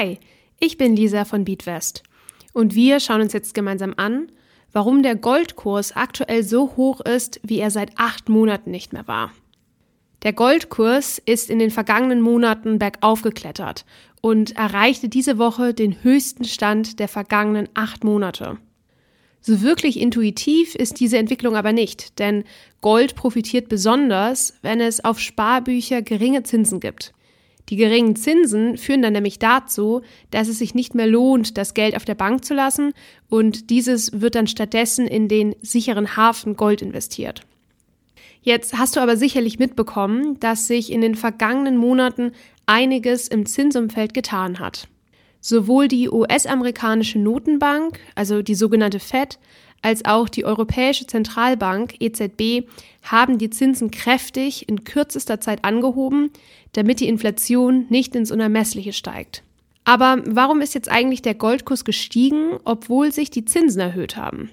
Hi, ich bin Lisa von Beatwest und wir schauen uns jetzt gemeinsam an, warum der Goldkurs aktuell so hoch ist, wie er seit acht Monaten nicht mehr war. Der Goldkurs ist in den vergangenen Monaten bergauf geklettert und erreichte diese Woche den höchsten Stand der vergangenen acht Monate. So wirklich intuitiv ist diese Entwicklung aber nicht, denn Gold profitiert besonders, wenn es auf Sparbücher geringe Zinsen gibt. Die geringen Zinsen führen dann nämlich dazu, dass es sich nicht mehr lohnt, das Geld auf der Bank zu lassen und dieses wird dann stattdessen in den sicheren Hafen Gold investiert. Jetzt hast du aber sicherlich mitbekommen, dass sich in den vergangenen Monaten einiges im Zinsumfeld getan hat. Sowohl die US-amerikanische Notenbank, also die sogenannte Fed, als auch die Europäische Zentralbank EZB haben die Zinsen kräftig in kürzester Zeit angehoben, damit die Inflation nicht ins Unermessliche steigt. Aber warum ist jetzt eigentlich der Goldkurs gestiegen, obwohl sich die Zinsen erhöht haben?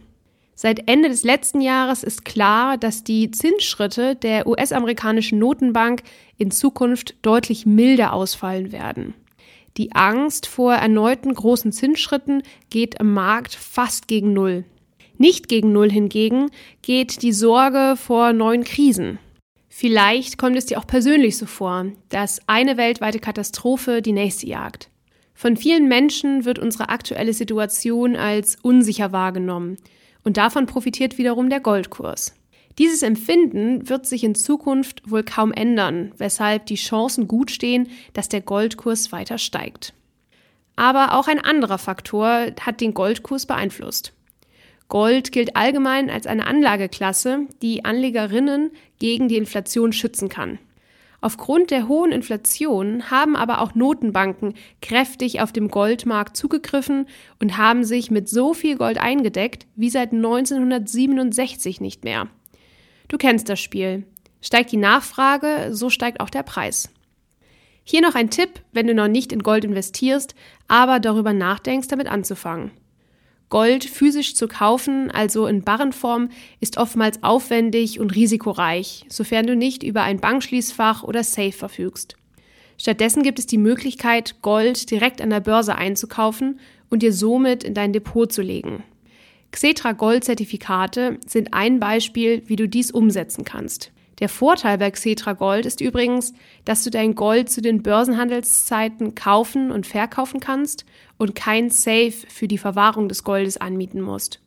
Seit Ende des letzten Jahres ist klar, dass die Zinsschritte der US-amerikanischen Notenbank in Zukunft deutlich milder ausfallen werden. Die Angst vor erneuten großen Zinsschritten geht im Markt fast gegen Null. Nicht gegen Null hingegen geht die Sorge vor neuen Krisen. Vielleicht kommt es dir auch persönlich so vor, dass eine weltweite Katastrophe die nächste jagt. Von vielen Menschen wird unsere aktuelle Situation als unsicher wahrgenommen und davon profitiert wiederum der Goldkurs. Dieses Empfinden wird sich in Zukunft wohl kaum ändern, weshalb die Chancen gut stehen, dass der Goldkurs weiter steigt. Aber auch ein anderer Faktor hat den Goldkurs beeinflusst. Gold gilt allgemein als eine Anlageklasse, die Anlegerinnen gegen die Inflation schützen kann. Aufgrund der hohen Inflation haben aber auch Notenbanken kräftig auf dem Goldmarkt zugegriffen und haben sich mit so viel Gold eingedeckt wie seit 1967 nicht mehr. Du kennst das Spiel. Steigt die Nachfrage, so steigt auch der Preis. Hier noch ein Tipp, wenn du noch nicht in Gold investierst, aber darüber nachdenkst, damit anzufangen. Gold physisch zu kaufen, also in Barrenform, ist oftmals aufwendig und risikoreich, sofern du nicht über ein Bankschließfach oder Safe verfügst. Stattdessen gibt es die Möglichkeit, Gold direkt an der Börse einzukaufen und dir somit in dein Depot zu legen. Xetra Gold-Zertifikate sind ein Beispiel, wie du dies umsetzen kannst. Der Vorteil bei Xetra Gold ist übrigens, dass du dein Gold zu den Börsenhandelszeiten kaufen und verkaufen kannst und kein Safe für die Verwahrung des Goldes anmieten musst.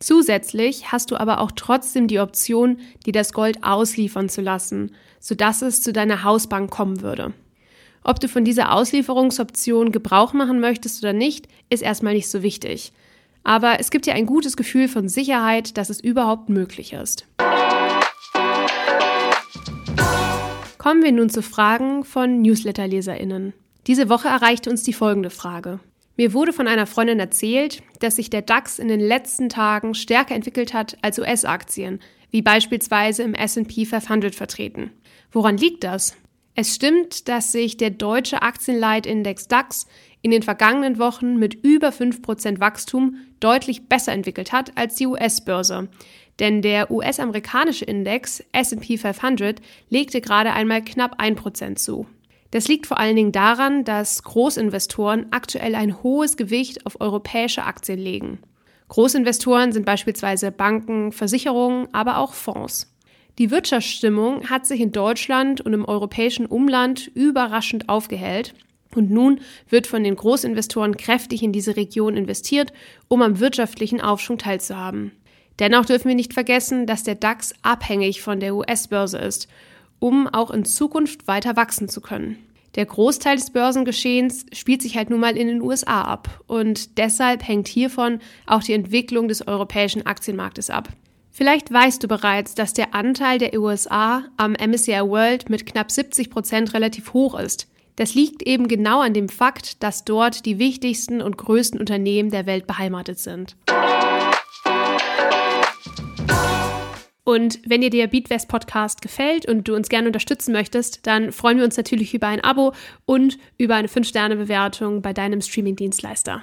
Zusätzlich hast du aber auch trotzdem die Option, dir das Gold ausliefern zu lassen, sodass es zu deiner Hausbank kommen würde. Ob du von dieser Auslieferungsoption Gebrauch machen möchtest oder nicht, ist erstmal nicht so wichtig. Aber es gibt dir ein gutes Gefühl von Sicherheit, dass es überhaupt möglich ist. Kommen wir nun zu Fragen von Newsletter-LeserInnen. Diese Woche erreichte uns die folgende Frage. Mir wurde von einer Freundin erzählt, dass sich der DAX in den letzten Tagen stärker entwickelt hat als US-Aktien, wie beispielsweise im SP 500 vertreten. Woran liegt das? Es stimmt, dass sich der deutsche Aktienleitindex DAX in den vergangenen Wochen mit über 5% Wachstum deutlich besser entwickelt hat als die US-Börse. Denn der US-amerikanische Index SP 500 legte gerade einmal knapp 1% zu. Das liegt vor allen Dingen daran, dass Großinvestoren aktuell ein hohes Gewicht auf europäische Aktien legen. Großinvestoren sind beispielsweise Banken, Versicherungen, aber auch Fonds. Die Wirtschaftsstimmung hat sich in Deutschland und im europäischen Umland überraschend aufgehellt und nun wird von den Großinvestoren kräftig in diese Region investiert, um am wirtschaftlichen Aufschwung teilzuhaben. Dennoch dürfen wir nicht vergessen, dass der DAX abhängig von der US-Börse ist, um auch in Zukunft weiter wachsen zu können. Der Großteil des Börsengeschehens spielt sich halt nun mal in den USA ab und deshalb hängt hiervon auch die Entwicklung des europäischen Aktienmarktes ab. Vielleicht weißt du bereits, dass der Anteil der USA am MSCI World mit knapp 70 Prozent relativ hoch ist. Das liegt eben genau an dem Fakt, dass dort die wichtigsten und größten Unternehmen der Welt beheimatet sind. Und wenn dir der Beatwest Podcast gefällt und du uns gerne unterstützen möchtest, dann freuen wir uns natürlich über ein Abo und über eine 5-Sterne-Bewertung bei deinem Streaming-Dienstleister.